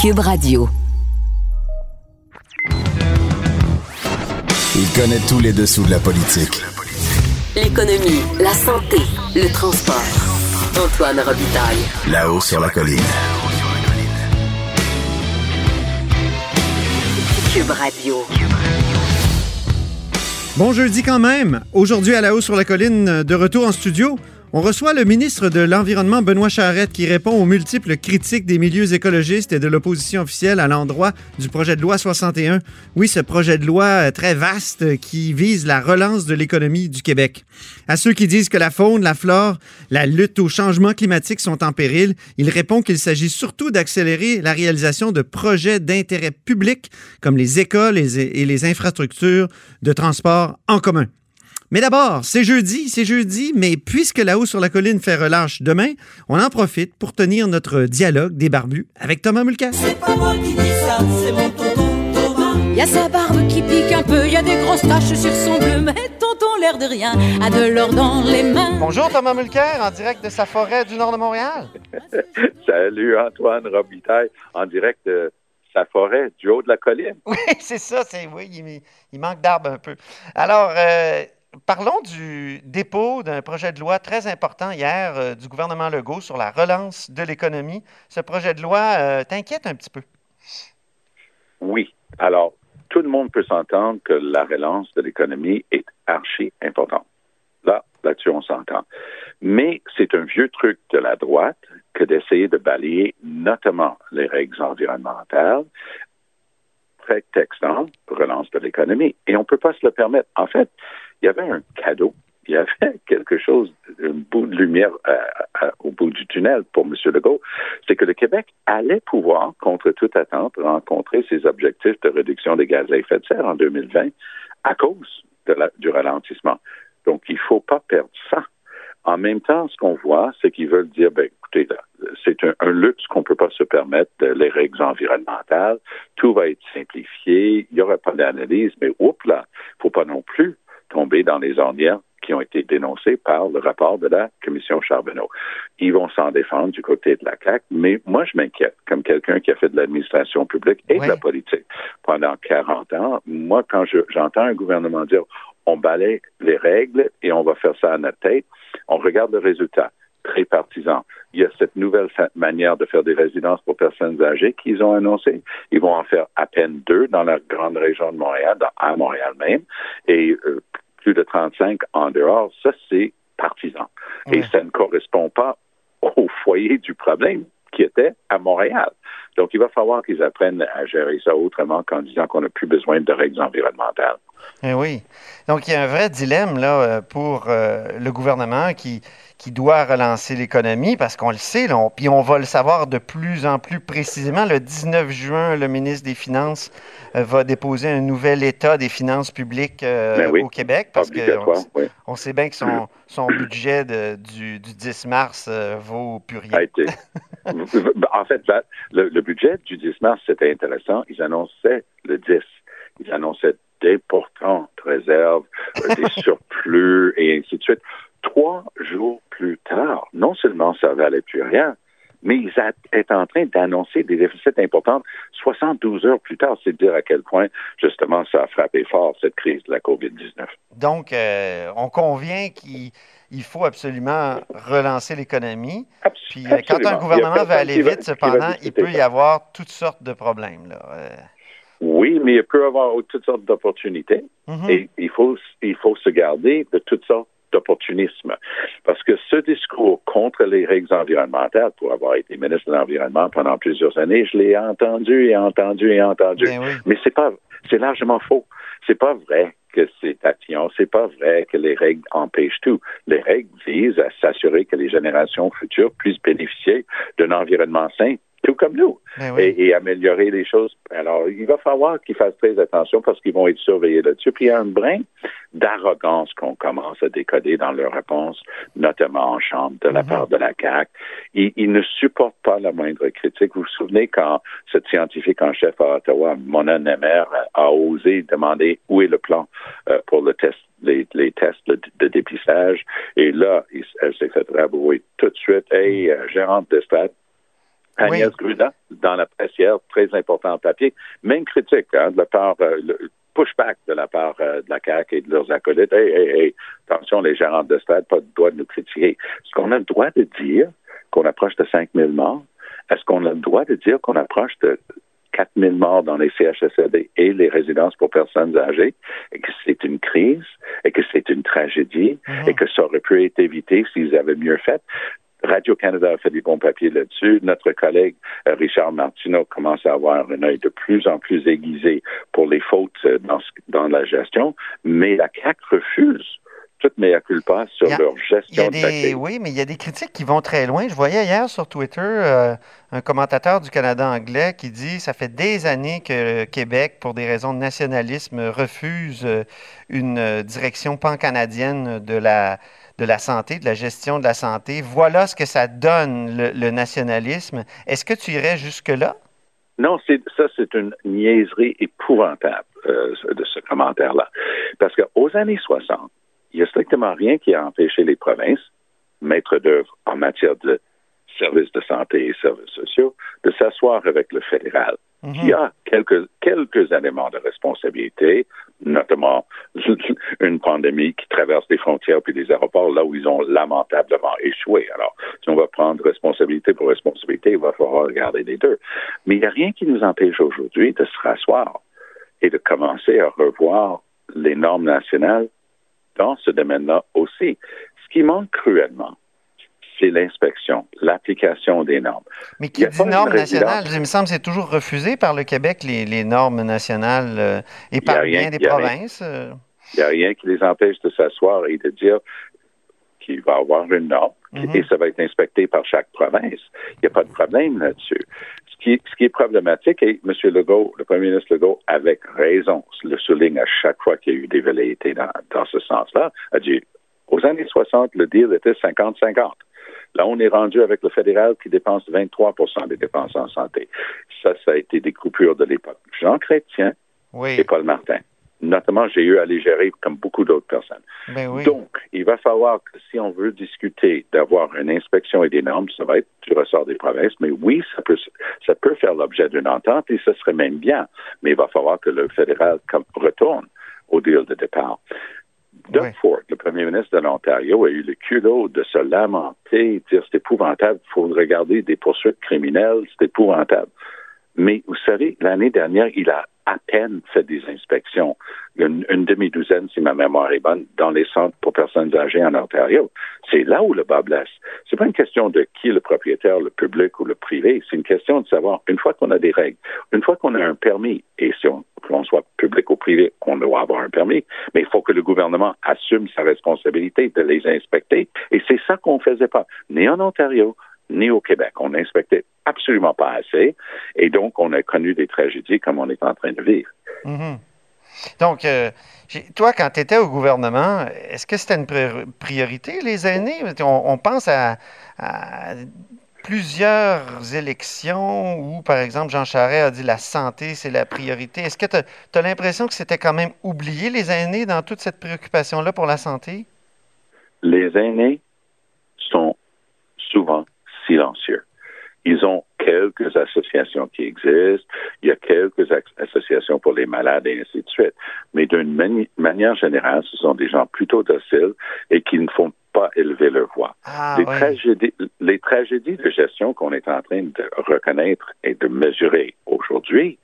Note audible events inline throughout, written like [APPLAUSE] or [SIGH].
Cube Radio. Il connaît tous les dessous de la politique. L'économie, la santé, le transport. Antoine Robitaille. Là-haut sur la colline. Cube Radio. Bon jeudi quand même. Aujourd'hui à la haut sur la colline, de retour en studio. On reçoit le ministre de l'Environnement, Benoît Charette, qui répond aux multiples critiques des milieux écologistes et de l'opposition officielle à l'endroit du projet de loi 61. Oui, ce projet de loi euh, très vaste qui vise la relance de l'économie du Québec. À ceux qui disent que la faune, la flore, la lutte au changement climatique sont en péril, il répond qu'il s'agit surtout d'accélérer la réalisation de projets d'intérêt public comme les écoles et les infrastructures de transport en commun. Mais d'abord, c'est jeudi, c'est jeudi, mais puisque là-haut sur la colline fait relâche demain, on en profite pour tenir notre dialogue des barbus avec Thomas Mulcair. C'est pas moi qui dis ça, c'est mon tonton Thomas. Y a sa barbe qui pique un peu, y a des grosses taches sur son bleu, mais tonton l'air de rien a de l'or dans les mains. Bonjour Thomas Mulcair, en direct de sa forêt du nord de Montréal. [LAUGHS] Salut Antoine Robitaille, en direct de sa forêt du haut de la colline. Oui, [LAUGHS] c'est ça, c'est oui, il, il manque d'arbres un peu. Alors, euh, Parlons du dépôt d'un projet de loi très important hier euh, du gouvernement Legault sur la relance de l'économie. Ce projet de loi euh, t'inquiète un petit peu? Oui. Alors, tout le monde peut s'entendre que la relance de l'économie est archi importante. Là, là-dessus, on s'entend. Mais c'est un vieux truc de la droite que d'essayer de balayer notamment les règles environnementales prétextant relance de l'économie. Et on ne peut pas se le permettre. En fait, il y avait un cadeau. Il y avait [LAUGHS] quelque chose, un bout de lumière euh, au bout du tunnel pour M. Legault. C'est que le Québec allait pouvoir, contre toute attente, rencontrer ses objectifs de réduction des gaz à effet de serre en 2020 à cause du ralentissement. Donc, il ne faut pas perdre ça. En même temps, ce qu'on voit, c'est qu'ils veulent dire, ben, écoutez, c'est un, un, luxe qu'on ne peut pas se permettre, les règles environnementales. Tout va être simplifié. Il n'y aura pas d'analyse, mais oups là, il ne faut pas non plus tomber dans les ornières qui ont été dénoncées par le rapport de la commission Charbonneau. Ils vont s'en défendre du côté de la CAQ, mais moi, je m'inquiète, comme quelqu'un qui a fait de l'administration publique et de la politique pendant 40 ans. Moi, quand j'entends un gouvernement dire on balaye les règles et on va faire ça à notre tête, on regarde le résultat très partisan. Il y a cette nouvelle manière de faire des résidences pour personnes âgées qu'ils ont annoncé. Ils vont en faire à peine deux dans la grande région de Montréal, dans, à Montréal même, et euh, plus de 35 en dehors. Ça, c'est partisan. Et ça ne correspond pas au foyer du problème qui était à Montréal. Donc, il va falloir qu'ils apprennent à gérer ça autrement qu'en disant qu'on n'a plus besoin de règles environnementales. Eh oui. Donc, il y a un vrai dilemme là, euh, pour euh, le gouvernement qui, qui doit relancer l'économie parce qu'on le sait, là, puis on va le savoir de plus en plus précisément. Le 19 juin, le ministre des Finances euh, va déposer un nouvel état des finances publiques ben oui, au Québec parce qu'on oui. on sait bien que son, son budget de, du, du, 10 mars vaut plus rien. [LAUGHS] en fait, le, le budget du 10 mars, c'était intéressant. Ils annonçaient le 10. Ils annonçaient d'importantes réserves, des [LAUGHS] surplus et ainsi de suite. Trois jours plus tard, non seulement ça valait plus rien, mais ils étaient en train d'annoncer des déficits importants 72 heures plus tard. C'est dire à quel point, justement, ça a frappé fort, cette crise de la COVID-19. Donc, euh, on convient qu'il faut absolument relancer l'économie. Puis, euh, quand un gouvernement veut aller vite, cependant, il peut y avoir toutes sortes de problèmes. Là. Euh... Oui, mais il peut y avoir toutes sortes d'opportunités mm -hmm. et il faut, il faut se garder de toutes sortes d'opportunisme. Parce que ce discours contre les règles environnementales, pour avoir été ministre de l'Environnement pendant plusieurs années, je l'ai entendu et entendu et entendu. Ben oui. Mais c'est pas, c'est largement faux. C'est pas vrai que c'est tatillon. C'est pas vrai que les règles empêchent tout. Les règles visent à s'assurer que les générations futures puissent bénéficier d'un environnement sain tout comme nous, ben oui. et, et, améliorer les choses. Alors, il va falloir qu'ils fassent très attention parce qu'ils vont être surveillés là-dessus. Puis il y a un brin d'arrogance qu'on commence à décoder dans leurs réponses, notamment en chambre de la mm -hmm. part de la CAQ. Ils, ils, ne supportent pas la moindre critique. Vous vous souvenez quand cette scientifique en chef à Ottawa, Mona Nemer, a osé demander où est le plan euh, pour le test les, les, tests de, de, dépistage. Et là, elle s'est fait rabrouer tout de suite. Hey, euh, gérante de Agnès Gruda, dans la presse hier, très important papier, même critique hein, de la part, euh, le pushback de la part euh, de la CAQ et de leurs acolytes. Hey, hey, hey, attention, les gérants de stade, pas le droit de nous critiquer. Est-ce qu'on a le droit de dire qu'on approche de 5 000 morts? Est-ce qu'on a le droit de dire qu'on approche de 4 000 morts dans les CHSLD et les résidences pour personnes âgées, et que c'est une crise, et que c'est une tragédie, Mhm. et que ça aurait pu être évité s'ils avaient mieux fait? Radio-Canada a fait des bons papiers là-dessus. Notre collègue euh, Richard Martineau commence à avoir un œil de plus en plus aiguisé pour les fautes euh, dans, la gestion, mais la CAQ refuse toute mea culpa sur a- leur gestion de la crise. oui, mais il y a des critiques qui vont très loin. Je voyais hier sur Twitter euh, un commentateur du Canada anglais qui dit ça fait des années que le Québec, pour des raisons de nationalisme, refuse une direction pan-canadienne de la, de la santé, de la gestion de la santé. Voilà ce que ça donne, le, nationalisme. Est-ce que tu irais jusque-là? Non, ça, c'est une niaiserie épouvantable euh, de ce commentaire-là. Parce qu'aux années 60, il n'y a strictement rien qui a empêché les provinces, maîtres d'œuvre en matière de services de santé et services sociaux, de s'asseoir avec le fédéral, qui a quelques, quelques éléments de responsabilité, notamment [LAUGHS] une pandémie qui traverse les frontières puis les aéroports, là où ils ont lamentablement échoué. Alors, si on va prendre responsabilité pour responsabilité, il va falloir regarder les deux. Mais il n'y a rien qui nous empêche aujourd'hui de se rasseoir et de commencer à revoir les normes nationales dans ce domaine-là aussi. Ce qui manque cruellement, c'est l'inspection, l'application des normes. Mais qui dit normes nationales, il me semble que c'est toujours refusé par le Québec, les, les normes nationales, euh, et par rien- bien des y provinces. euh. Il n'y a rien qui les empêche de s'asseoir et de dire qu'il va y avoir une norme Mhm. et ça va être inspecté par chaque province. Il n'y a pas de problème là-dessus. Ce qui, ce qui est problématique, et M. Legault, le premier ministre Legault, avec raison, le souligne à chaque fois qu'il y a eu des velléités dans, dans ce sens-là, a dit, aux années 60, le deal était 50-50. Là, on est rendu avec le fédéral qui dépense 23% des dépenses en santé. Ça, ça a été des coupures de l'époque. Jean Chrétien Oui, et Paul Martin. Notamment, j'ai eu à les gérer comme beaucoup d'autres personnes. ben oui. Donc, il va falloir que si on veut discuter d'avoir une inspection et des normes, ça va être du ressort des provinces. Mais oui, ça peut, ça peut faire l'objet d'une entente et ce serait même bien. Mais il va falloir que le fédéral retourne au deal de départ. Doug Oui. Ford, le premier ministre de l'Ontario, a eu le culot de se lamenter, dire c'est épouvantable, il faut regarder des poursuites criminelles, c'est épouvantable. Mais vous savez, l'année dernière, il a à peine fait des inspections, une, demi-douzaine, si ma mémoire est bonne, dans les centres pour personnes âgées en Ontario. C'est là où le bas blesse. C'est pas une question de qui est le propriétaire, le public ou le privé. C'est une question de savoir, une fois qu'on a des règles, une fois qu'on a un permis, et si on, qu'on soit public ou privé, on doit avoir un permis, mais il faut que le gouvernement assume sa responsabilité de les inspecter. Et c'est ça qu'on faisait pas, ni en Ontario, ni au Québec. On n'inspectait absolument pas assez. Et donc, on a connu des tragédies comme on est en train de vivre. Mhm. Donc, euh, toi, quand tu étais au gouvernement, est-ce que c'était une pri- priorité, les aînés? On, on pense à, à plusieurs élections où, par exemple, Jean Charest a dit la santé, c'est la priorité. Est-ce que tu as, l'impression que c'était quand même oublié, les aînés, dans toute cette préoccupation-là pour la santé? Les aînés sont souvent silencieux. Ils ont quelques associations qui existent, il y a quelques associations pour les malades et ainsi de suite. Mais d'une mani- manière générale, ce sont des gens plutôt dociles et qui ne font pas élever leur voix. Ah, les, tragédies, les tragédies de gestion qu'on est en train de reconnaître et de mesurer aujourd'hui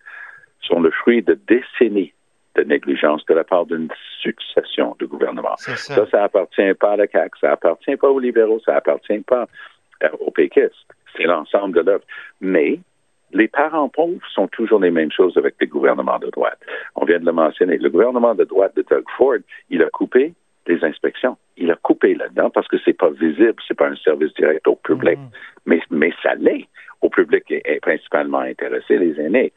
sont le fruit de décennies de négligence de la part d'une succession de gouvernements. Ça. Ça, ça appartient pas à la CAQ, ça appartient pas aux libéraux, ça appartient pas aux péquistes. C'est l'ensemble de l'œuvre. Mais les parents pauvres sont toujours les mêmes choses avec les gouvernements de droite. On vient de le mentionner. Le gouvernement de droite de Doug Ford, il a coupé les inspections. Il a coupé là-dedans parce que c'est pas visible, c'est pas un service direct au public. Mais, mais ça l'est. Au public est, est principalement intéressé, les aînés.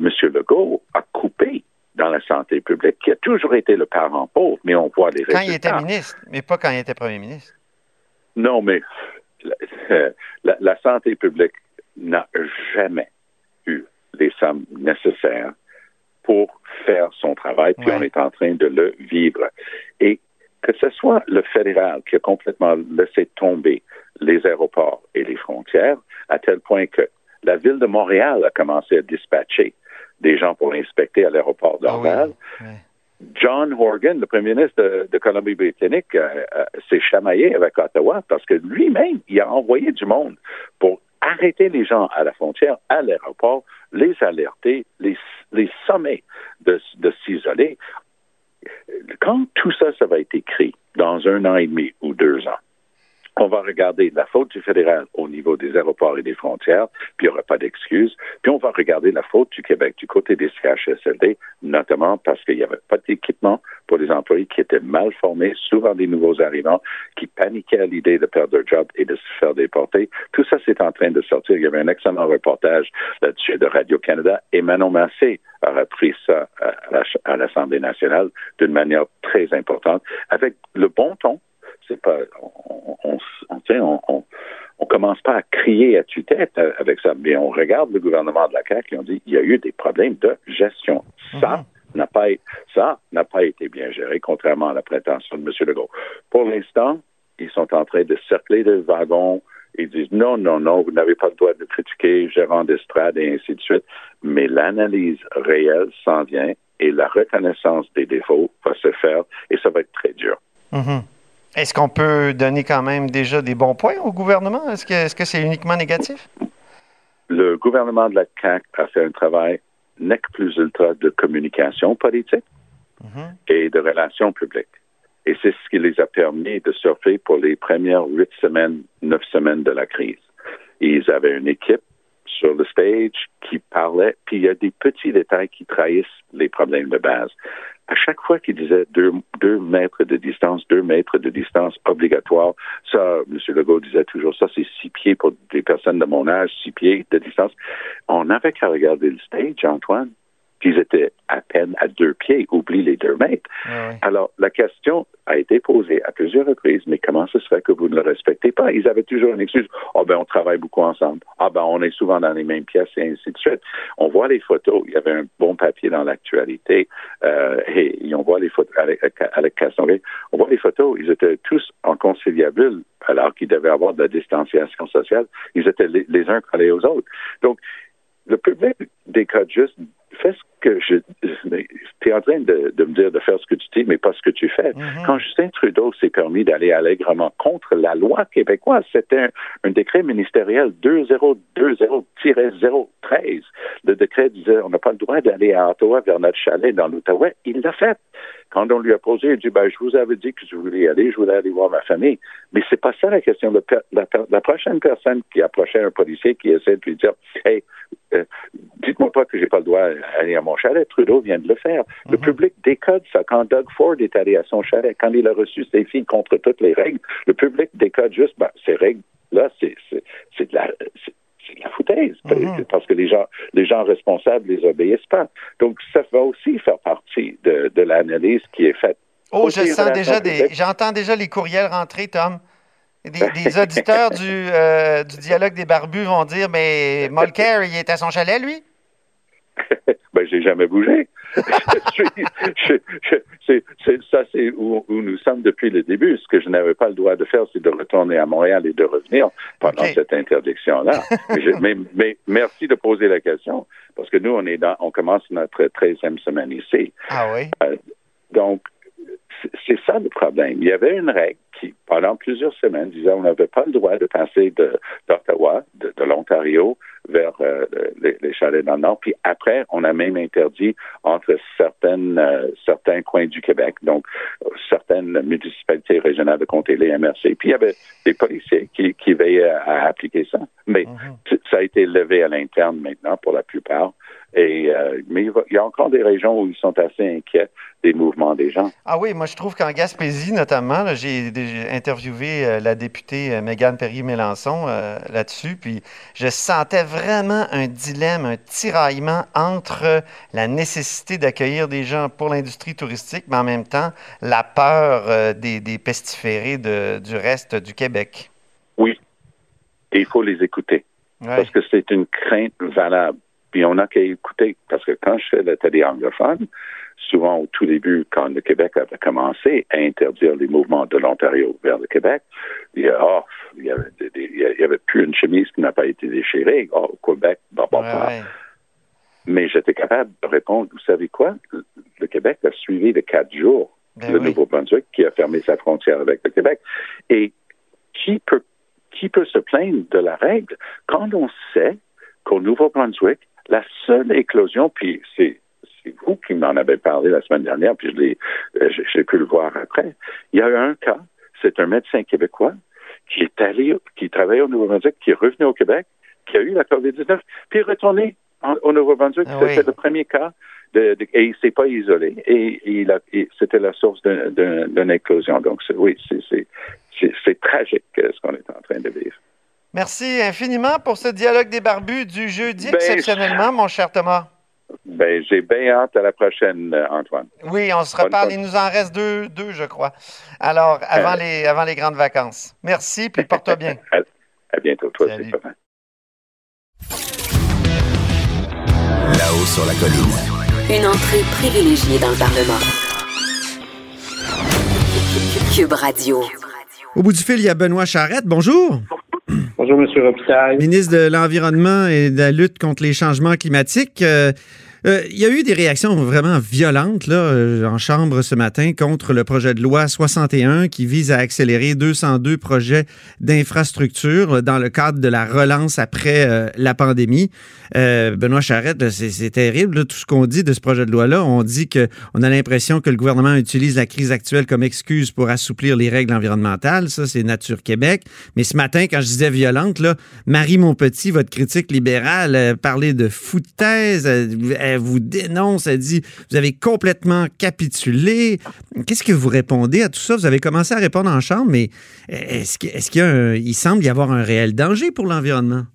M. Legault a coupé dans la santé publique, qui a toujours été le parent pauvre, mais on voit les Quand résultats. il était ministre, mais pas quand il était premier ministre. Non, mais [LAUGHS] la, santé publique n'a jamais eu les sommes nécessaires pour faire son travail, puis Ouais. on est en train de le vivre. Et que ce soit le fédéral qui a complètement laissé tomber les aéroports et les frontières, à tel point que La ville de Montréal a commencé à dispatcher des gens pour inspecter à l'aéroport d'Orval. Ah John Horgan, le premier ministre de, Colombie-Britannique, euh, euh, s'est chamaillé avec Ottawa parce que lui-même, il a envoyé du monde pour arrêter les gens à la frontière, à l'aéroport, les alerter, les, les sommer de, de s'isoler. Quand tout ça, ça va être écrit dans un an et demi ou deux ans, on va regarder la faute du fédéral au niveau des aéroports et des frontières, puis il n'y aura pas d'excuses. Puis on va regarder la faute du Québec du côté des CHSLD, notamment parce qu'il n'y avait pas d'équipement pour les employés qui étaient mal formés, souvent des nouveaux arrivants, qui paniquaient à l'idée de perdre leur job et de se faire déporter. Tout ça, c'est en train de sortir. Il y avait un excellent reportage là-dessus de Radio-Canada et Manon Massé a repris ça à l'Assemblée nationale d'une manière très importante, avec le bon ton, c'est pas, on, on, on, on, on, commence pas à crier à tue-tête avec ça, mais on regarde le gouvernement de la CAQ et on dit il y a eu des problèmes de gestion. Ça n'a pas, ça n'a pas été bien géré, contrairement à la prétention de M. Legault. Pour l'instant, ils sont en train de cercler des wagons. Ils disent non, non, non, vous n'avez pas le droit de critiquer gérant d'estrade et ainsi de suite. Mais l'analyse réelle s'en vient et la reconnaissance des défauts va se faire et ça va être très dur. Mm-hmm. Est-ce qu'on peut donner quand même déjà des bons points au gouvernement? Est-ce que c'est -ce c'est uniquement négatif? Le gouvernement de la CAQ a fait un travail nec plus ultra de communication politique mm-hmm. et de relations publiques. Et c'est ce qui les a permis de surfer pour les premières huit semaines, neuf semaines de la crise. Ils avaient une équipe sur le stage qui parlait, puis il y a des petits détails qui trahissent les problèmes de base à chaque fois qu'il disait deux, deux, mètres de distance, deux mètres de distance obligatoire, ça, M. Legault disait toujours ça, c'est six pieds pour des personnes de mon âge, six pieds de distance. On n'avait qu'à regarder le stage, Antoine qu'ils étaient à peine à deux pieds, oublie les deux mètres. Alors, la question a été posée à plusieurs reprises, mais comment ce serait que vous ne le respectez pas? Ils avaient toujours une excuse. Ah oh, ben, on travaille beaucoup ensemble. Ah ben, on est souvent dans les mêmes pièces et ainsi de suite. On voit les photos. Il y avait un bon papier dans l'actualité euh, et, on voit les photos avec, avec On voit les photos. Ils étaient tous en conciliabule alors qu'ils devaient avoir de la distanciation sociale. Ils étaient les, les uns collés aux autres. Donc, le public décode juste fais ce que je. Tu es en train de, me dire de faire ce que tu dis, mais pas ce que tu fais. Mm-hmm. Quand Justin Trudeau s'est permis d'aller allègrement contre la loi québécoise, c'était un, décret ministériel 2020-013. Le décret disait on n'a pas le droit d'aller à Ottawa vers notre chalet dans l'Outaouais. Il l'a fait. Quand on lui a posé, il dit ben, Je vous avais dit que je voulais y aller, je voulais aller voir ma famille. Mais c'est pas ça la question. la, la, prochaine personne qui approchait un policier qui essaie de lui dire Hey, euh, dites-moi pas que j'ai pas le droit d'aller à mon chalet. Trudeau vient de le faire. Le mhm. public décode ça. Quand Doug Ford est allé à son chalet, quand il a reçu ses filles contre toutes les règles, le public décode juste, ben, ces règles-là, c'est, de la, c'est de la foutaise, mhm. parce que les gens, les gens responsables les obéissent pas. Donc, ça va aussi faire partie de, de l'analyse qui est faite. Oh, je sens déjà des, j'entends déjà les courriels rentrer, Tom. Des, [LAUGHS] auditeurs du, euh, du, dialogue des barbus vont dire Mais Molker, il est à son chalet, lui? [LAUGHS] ben, j'ai jamais bougé. [LAUGHS] ça, c'est où, nous sommes depuis le début. Ce que je n'avais pas le droit de faire, c'est de retourner à Montréal et de revenir pendant cette interdiction-là. [LAUGHS] mais, mais, merci de poser la question, parce que nous, on est dans, on commence notre 13e semaine ici. Ah oui? Euh, donc, c'est ça le problème. Il y avait une règle qui, pendant plusieurs semaines, disait qu'on n'avait pas le droit de passer d'Ottawa, de, de l'Ontario, vers euh, les, les, chalets dans le nord. Puis après, on a même interdit entre certaines, euh, certains coins du Québec, donc certaines municipalités régionales de comté, les MRC. Puis il y avait des policiers qui, qui veillaient à, appliquer ça. Mais mm-hmm. ça a été levé à l'interne maintenant pour la plupart. Et, euh, mais il, y a encore des régions où ils sont assez inquiets des mouvements des gens. Ah oui, moi je trouve qu'en Gaspésie notamment, j'ai interviewé euh, la députée euh, Mégane Perrier-Mélençon là-dessus, puis je sentais vraiment un dilemme, un tiraillement entre la nécessité d'accueillir des gens pour l'industrie touristique, mais en même temps la peur des, des pestiférés de, du reste du Québec. Oui, et il faut les écouter, parce que c'est une crainte valable puis on n'a qu'à écouter. Parce que quand je fais la télé anglophone, souvent au tout début, quand le Québec avait commencé à interdire les mouvements de l'Ontario vers le Québec, il y, a, oh, il, y avait, avait plus une chemise qui n'a pas été déchirée. Oh, au Québec, bah, bah, bah. Mais j'étais capable de répondre, vous savez quoi? Le Québec a suivi de quatre jours ben le Nouveau-Brunswick qui a fermé sa frontière avec le Québec. Et qui peut, qui peut se plaindre de la règle quand on sait qu'au Nouveau-Brunswick, la seule éclosion, puis c'est vous qui m'en avez parlé la semaine dernière, puis je l'ai, euh, j'ai pu le voir après. Il y a eu un cas, c'est un médecin québécois qui est allé, qui travaillait au Nouveau-Brunswick, qui est revenu au Québec, qui a eu la COVID-19, puis est retourné au Nouveau-Brunswick. Ah C'était le premier cas de, et il s'est pas isolé et, et c'était la source d'une éclosion. Donc oui, c'est tragique euh, ce qu'on est en train de vivre. Merci infiniment pour ce dialogue des barbus du jeudi ben, exceptionnellement, mon cher Thomas. Ben, j'ai bien hâte à la prochaine, Antoine. Oui, on se reparle. Il nous en reste deux, deux je crois. Alors, avant, euh. les, avant les grandes vacances. Merci, puis porte-toi bien. [LAUGHS] à, bientôt, toi aussi, Là-haut sur la colline. Une entrée privilégiée dans le Parlement. Cube Radio. Au bout du fil, il y a Benoît Charrette. Bonjour. Bonjour, M. Robitaille. Ministre de l'Environnement et de la lutte contre les changements climatiques. Euh, euh, il y a eu des réactions vraiment violentes là, euh, en Chambre ce matin contre le projet de loi 61 qui vise à accélérer 202 projets d'infrastructure dans le cadre de la relance après euh, la pandémie. Benoît Charette, c'est terrible tout ce qu'on dit de ce projet de loi-là. On dit qu'on a l'impression que le gouvernement utilise la crise actuelle comme excuse pour assouplir les règles environnementales. Ça, c'est Nature Québec. Mais ce matin, quand je disais violente, là, Marie Monpetit, votre critique libérale, parlait de foutaise vous dénonce, elle dit vous avez complètement capitulé. Qu'est-ce que vous répondez à tout ça? Vous avez commencé à répondre en chambre, mais est-ce qu'il semble y avoir un réel danger pour l'environnement?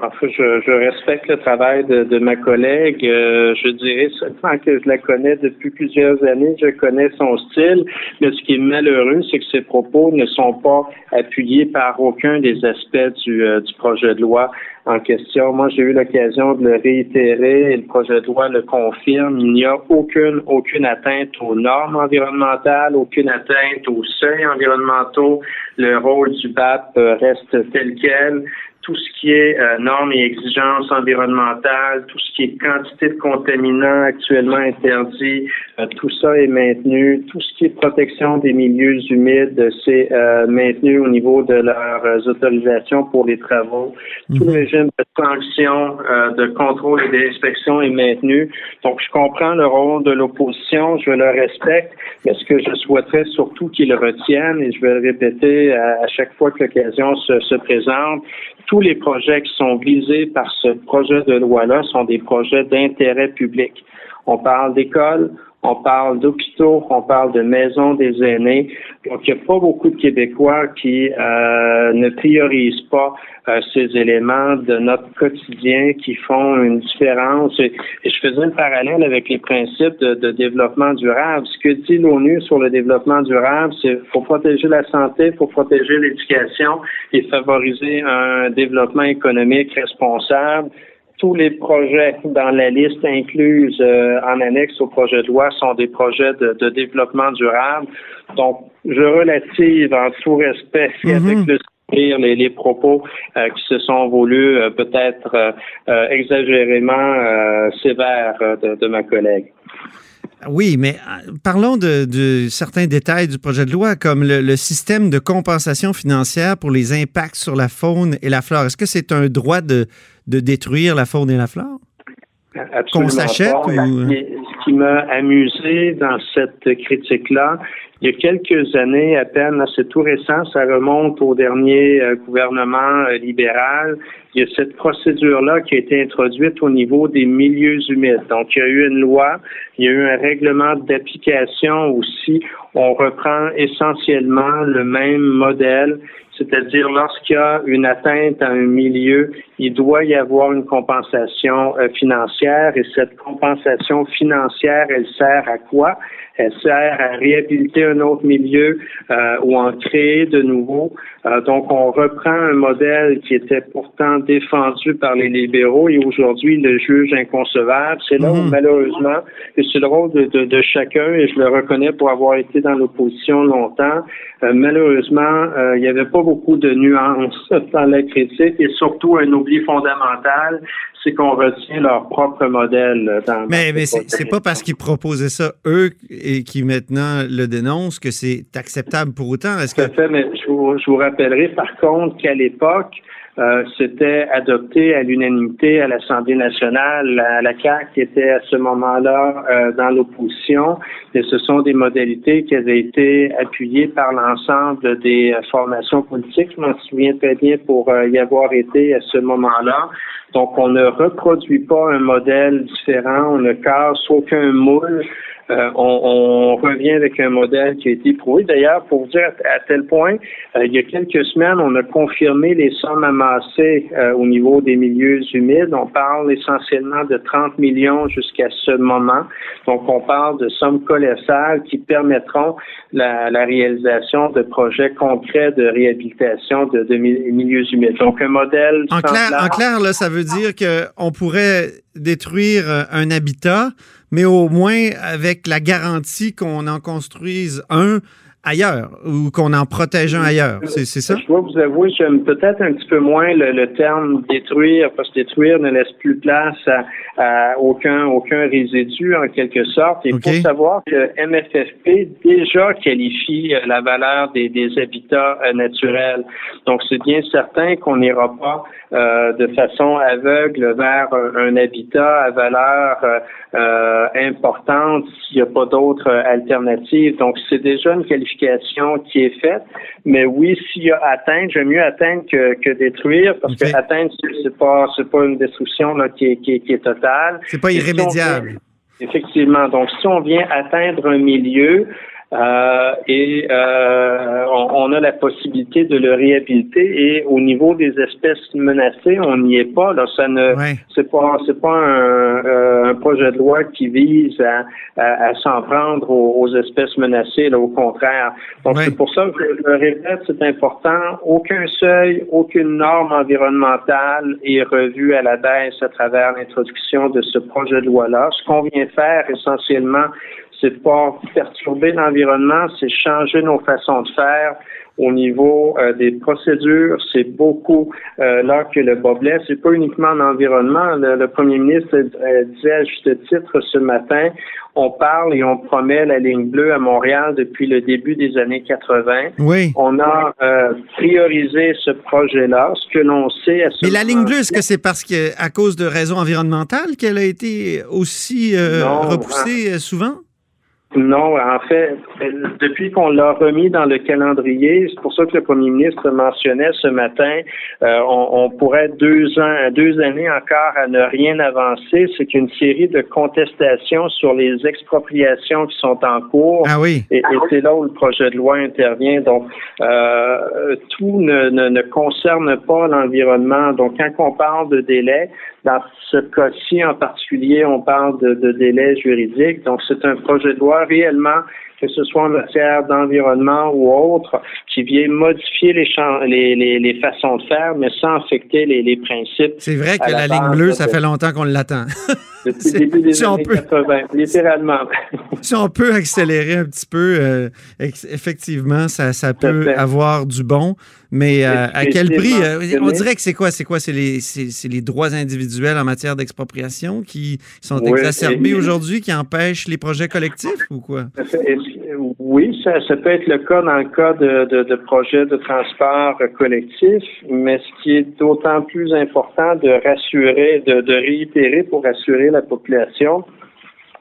Enfin, je, je, respecte le travail de, de ma collègue. Euh, je dirais seulement que je la connais depuis plusieurs années. Je connais son style. Mais ce qui est malheureux, c'est que ses propos ne sont pas appuyés par aucun des aspects du, euh, du projet de loi en question. Moi, j'ai eu l'occasion de le réitérer et le projet de loi le confirme. Il n'y a aucune, aucune atteinte aux normes environnementales, aucune atteinte aux seuils environnementaux. Le rôle du BAP reste tel quel tout ce qui est euh, normes et exigences environnementales, tout ce qui est quantité de contaminants actuellement interdits, euh, tout ça est maintenu. Tout ce qui est protection des milieux humides, c'est euh, maintenu au niveau de leurs autorisations pour les travaux. Tout le mhm. régime de sanction, de contrôle et d'inspection est maintenu. Donc, je comprends le rôle de l'opposition, je le respecte, mais ce que je souhaiterais surtout qu'ils retiennent, et je vais le répéter à, chaque fois que l'occasion se, se présente, tous les projets qui sont visés par ce projet de loi-là sont des projets d'intérêt public. On parle d'écoles, on parle d'hôpitaux, on parle de maisons des aînés. Donc, il n'y a pas beaucoup de Québécois qui euh, ne priorisent pas euh, ces éléments de notre quotidien qui font une différence. Et, je faisais un parallèle avec les principes de, développement durable. Ce que dit l'ONU sur le développement durable, c'est faut protéger la santé, faut protéger l'éducation et favoriser un développement économique responsable tous les projets dans la liste incluse euh, en annexe au projet de loi sont des projets de, développement durable. Donc, je relative en tout respect mhm. avec le les, les propos euh, qui se sont voulus euh, peut-être exagérément sévères de, ma collègue. Oui, mais parlons de, certains détails du projet de loi, comme le, système de compensation financière pour les impacts sur la faune et la flore. Est-ce que c'est un droit de, de détruire la faune et la flore? Absolument Qu'on s'achète ou... Ce qui m'a amusé dans cette critique-là, il y a quelques années à peine, c'est tout récent, ça remonte au dernier euh, gouvernement euh, libéral. Il y a cette procédure-là qui a été introduite au niveau des milieux humides. Donc, il y a eu une loi, il y a eu un règlement d'application aussi. On reprend essentiellement le même modèle c'est-à-dire lorsqu'il y a une atteinte à un milieu, il doit y avoir une compensation euh, financière et cette compensation financière, elle sert à quoi? Elle sert à réhabiliter un autre milieu euh, ou en créer de nouveaux. Euh, donc, on reprend un modèle qui était pourtant défendu par les libéraux et aujourd'hui le juge inconcevable. C'est là où, Mhm. malheureusement, et c'est le rôle de, de- de chacun, et je le reconnais pour avoir été dans l'opposition longtemps, euh, malheureusement, euh, il n'y avait pas beaucoup de nuances [LAUGHS] dans la critique et surtout un oubli fondamental, c'est qu'on retient leur propre modèle euh, dans Mais, mais ce c'est pas parce qu'ils proposaient ça, eux, et qui maintenant le dénoncent, que c'est acceptable pour autant. Est-ce que. fait, mais je vous, je vous rappellerai par contre qu'à l'époque, euh, c'était adopté à l'unanimité à l'Assemblée nationale. La, la CAQ était à ce moment-là euh, dans l'opposition et ce sont des modalités qui avaient été appuyées par l'ensemble des euh, formations politiques. Je m'en souviens très bien pour euh, y avoir été à ce moment-là. Donc, on ne reproduit pas un modèle différent, on ne casse aucun moule. Euh, on, on revient avec un modèle qui a été prouvé. D'ailleurs, pour vous dire à, à tel point, euh, il y a quelques semaines, on a confirmé les sommes amassées euh, au niveau des milieux humides. On parle essentiellement de 30 millions jusqu'à ce moment. Donc, on parle de sommes colossales qui permettront la, la réalisation de projets concrets de réhabilitation de, de mi- milieux humides. Donc, un modèle En clair, en clair là, ça veut dire qu'on pourrait détruire euh, un habitat, mais au moins avec la garantie qu'on en construise un ailleurs ou qu'on en protège un ailleurs. C'est ça? Je dois vous avouer, j'aime peut-être un petit peu moins le, le terme détruire, parce que détruire ne laisse plus place à, à aucun, aucun résidu, en quelque sorte. Il OK. faut savoir que MFFP déjà qualifie euh, la valeur des, des habitats euh, naturels. Donc, c'est bien certain qu'on n'ira pas euh, de façon aveugle vers un, un habitat à valeur euh, euh, importante s'il n'y a pas d'autres euh, alternatives. Donc, c'est déjà une qualification qui est faite. Mais oui, s'il y a atteinte, j'aime mieux atteindre que, que détruire, parce OK. que atteindre, c'est- pas c'est pas une destruction là, qui, est, qui, est, qui est totale. C'est pas irrémédiable. Effectivement. Donc, si on vient atteindre un milieu euh, et euh, on, on a la possibilité de le réhabiliter et au niveau des espèces menacées, on n'y est pas. Là, ça ne Ouais. c'est pas c'est pas un, euh, un projet de loi qui vise à, à, à s'en prendre aux, aux espèces menacées. Là, au contraire. Donc Ouais. c'est pour ça que je le répète, c'est important. Aucun seuil, aucune norme environnementale est revue à la baisse à travers l'introduction de ce projet de loi-là. Ce qu'on vient faire essentiellement, c'est pas perturber l'environnement, c'est changer nos façons de faire au niveau euh, des procédures. C'est beaucoup euh, là que le bas blesse. C'est pas uniquement l'environnement. Le, le premier ministre euh, disait à juste titre ce matin, on parle et on promet la ligne bleue à Montréal depuis le début des années 80. Oui. On a euh, priorisé ce projet-là. Ce que l'on sait à ce Mais la ligne bleue, est-ce que c'est parce que à cause de raisons environnementales qu'elle a été aussi Non, repoussée euh, souvent? Non, en fait, depuis qu'on l'a remis dans le calendrier, c'est pour ça que le premier ministre mentionnait ce matin, euh, on, on pourrait deux ans, deux années encore à ne rien avancer. C'est qu'une série de contestations sur les expropriations qui sont en cours. Ah oui. Et, et c'est là où le projet de loi intervient. Donc, euh, tout ne, ne, ne concerne pas l'environnement. Donc, quand on parle de délai, dans ce cas-ci en particulier, on parle de, de délai juridique. Donc, c'est un projet de loi réellement, que ce soit en matière d'environnement ou autre, qui vient modifier les, champs, les, les, les façons de faire, mais sans affecter les, les principes. C'est vrai que la, la ligne bleue, ça fait longtemps qu'on l'attend. [LAUGHS] Depuis le début des si on années peut- 80, littéralement. [LAUGHS] si on peut accélérer un petit peu, euh, effectivement, ça, ça peut avoir du bon. Mais euh, à quel prix? Euh, on dirait que c'est quoi? C'est quoi? C'est les, les droits individuels en matière d'expropriation qui sont Oui, exacerbés aujourd'hui, qui empêchent les projets collectifs ou quoi? Oui, ça, ça peut être le cas dans le cas de, de, de projets de transport collectif, mais ce qui est d'autant plus important de rassurer, de, de réitérer pour rassurer la population,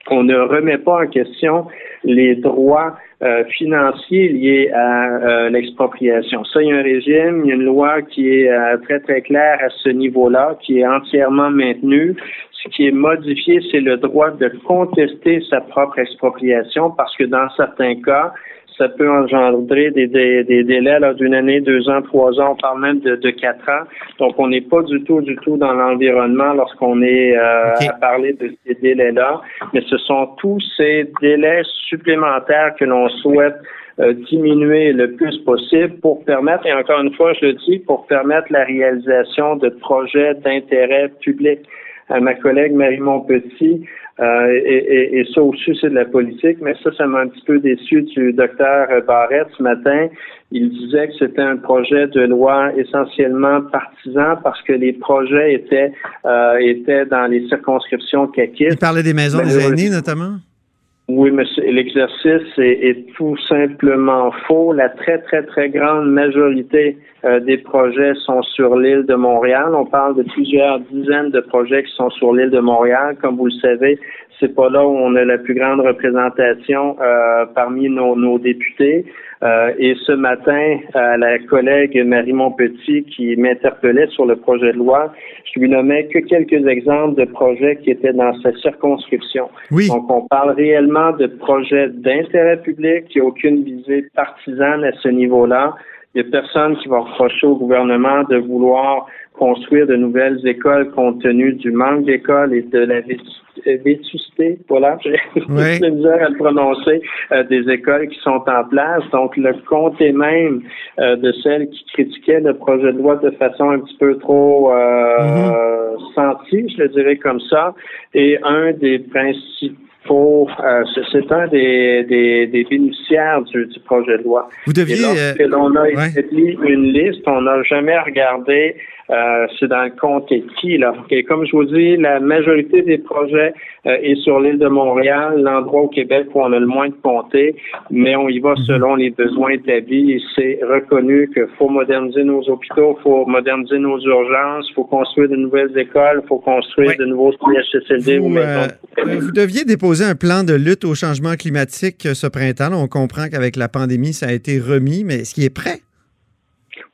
on ne remet pas en question les droits euh, financiers liés à euh, l'expropriation. Ça, il y a un régime, il y a une loi qui est euh, très, très claire à ce niveau-là, qui est entièrement maintenue. Ce qui est modifié, c'est le droit de contester sa propre expropriation parce que dans certains cas, ça peut engendrer des, des, délais d'une année, deux ans, trois ans, on parle même de, quatre ans. Donc, on n'est pas du tout, du tout dans l'environnement lorsqu'on est euh, à parler de ces délais-là, mais ce sont tous ces délais supplémentaires que l'on souhaite euh, diminuer le plus possible pour permettre, et encore une fois, je le dis, pour permettre la réalisation de projets d'intérêt public. À ma collègue Marie Montpetit, euh, et, et, ça aussi, c'est de la politique, mais ça, ça m'a un petit peu déçu du docteur Barrette ce matin. Il disait que c'était un projet de loi essentiellement partisan parce que les projets étaient euh, étaient dans les circonscriptions caquistes. Il parlait des maisons des aînés, notamment? Oui, monsieur, l'exercice est, tout simplement faux. La très, très, très grande majorité euh, des projets sont sur l'île de Montréal. On parle de plusieurs dizaines de projets qui sont sur l'île de Montréal. Comme vous le savez, c'est pas là où on a la plus grande représentation euh, parmi nos, nos députés. Euh, et ce matin, à la collègue Marie Montpetit qui m'interpellait sur le projet de loi, je lui nommais que quelques exemples de projets qui étaient dans sa circonscription. Oui. Donc, on parle réellement de projets d'intérêt public, n'y a aucune visée partisane à ce niveau-là. Il n'y a personne qui va reprocher au gouvernement de vouloir construire de nouvelles écoles compte tenu du manque d'écoles et de la vétusté, voilà, [LAUGHS] j'ai oui. misère à le prononcer, euh, des écoles qui sont en place. Donc, le comté même euh, de celles qui critiquaient le projet de loi de façon un petit peu trop euh, mm-hmm. sentie, je le dirais comme ça, et un des principaux euh, c'est un des, des, des bénéficiaires du, du, projet de loi. Vous deviez. Et on a établi une liste, on n'a jamais regardé euh, c'est dans le compte qui, là? Et comme je vous dis, la majorité des projets euh, est sur l'île de Montréal, l'endroit au Québec où on a le moins de comtés, mais on y va mhm. selon les besoins établis et c'est reconnu qu'il faut moderniser nos hôpitaux, il faut moderniser nos urgences, il faut construire de nouvelles écoles, il faut construire de nouveaux CHSLD vous, euh, vous deviez déposer un plan de lutte au changement climatique ce printemps. On comprend qu'avec la pandémie, ça a été remis, mais est-ce qu'il est prêt?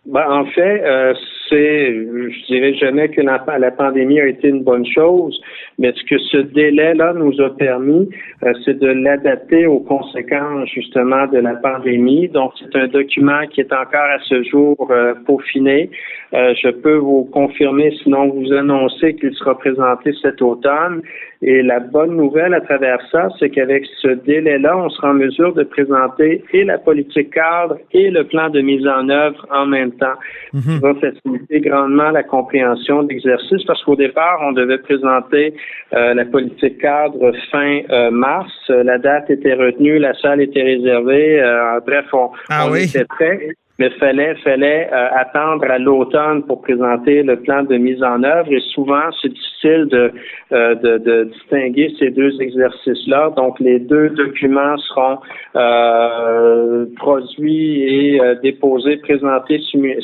Ben, en fait, euh, c'est, je dirais jamais que la, la, pandémie a été une bonne chose, mais ce que ce délai-là nous a permis, euh, c'est de l'adapter aux conséquences justement de la pandémie. Donc, c'est un document qui est encore à ce jour euh, peaufiné. Euh, je peux vous confirmer, sinon vous annoncer qu'il sera présenté cet automne. Et la bonne nouvelle à travers ça, c'est qu'avec ce délai-là, on sera en mesure de présenter et la politique cadre et le plan de mise en œuvre en même temps. Mm va faciliter grandement la compréhension de l'exercice parce qu'au départ, on devait présenter euh, la politique cadre fin euh, mars. La date était retenue, la salle était réservée. Euh, bref, on, ah on était prêt mais fallait fallait euh, attendre à l'automne pour présenter le plan de mise en œuvre et souvent c'est difficile de, euh, de, de, distinguer ces deux exercices-là. Donc les deux documents seront euh, produits et déposés, présentés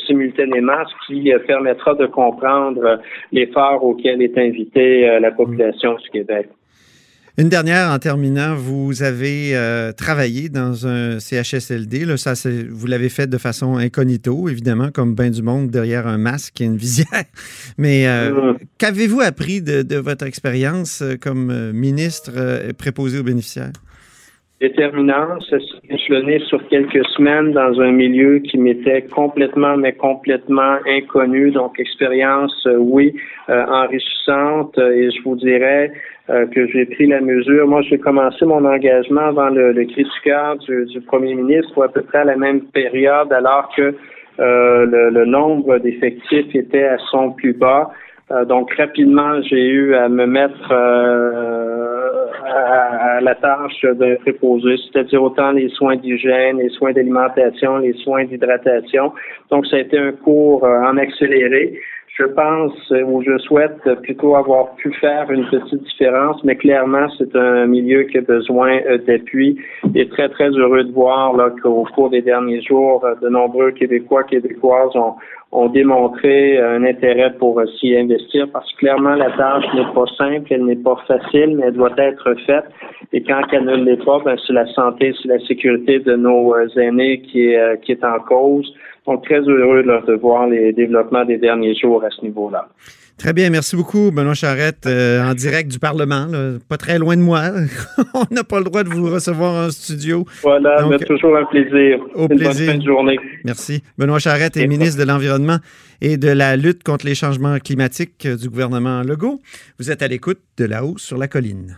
simultanément, ce qui permettra de comprendre l'effort auquel est invitée la population du Québec. Une dernière en terminant, vous avez euh, travaillé dans un CHSLD. Là, ça, vous l'avez fait de façon incognito, évidemment, comme bien du monde derrière un masque et une visière. [LAUGHS] Mais euh, qu'avez-vous appris de, votre expérience euh, comme ministre préposé aux bénéficiaires? Déterminant, ça s'est échelonné sur quelques semaines dans un milieu qui m'était complètement, mais complètement inconnu. Donc, expérience, oui, enrichissante. Et je vous dirais, euh, que j'ai pris la mesure. Moi, j'ai commencé mon engagement avant le, le cri du du, premier ministre à peu près à la même période, alors que euh, le, nombre d'effectifs était à son plus bas. Euh, donc, rapidement, j'ai eu à me mettre à, la tâche de préposer, c'est-à-dire autant les soins d'hygiène, les soins d'alimentation, les soins d'hydratation. Donc, ça a été un cours en accéléré je pense ou je souhaite plutôt avoir pu faire une petite différence, mais clairement, c'est un milieu qui a besoin euh, d'appui et très, très heureux de voir qu'au cours des derniers jours, euh, de nombreux Québécois, Québécoises ont, ont démontré un intérêt pour euh, s'y investir parce que clairement, la tâche n'est pas simple, elle n'est pas facile, mais elle doit être faite. Et quand elle ne l'est pas, ben, c'est la santé, c'est la sécurité de nos aînés qui est, qui est en cause. Donc, très heureux de voir les développements des derniers jours à ce niveau-là. Très bien, merci beaucoup, Benoît Charrette, euh, en direct du Parlement, pas très loin de moi. [LAUGHS] On n'a pas le droit de vous recevoir en studio. Voilà, mais toujours un plaisir. Au plaisir. Bonne fin de journée. Merci. Benoît Charrette est ministre de l'Environnement et de la lutte contre les changements climatiques du gouvernement Legault. Vous êtes à l'écoute de là-haut sur la colline.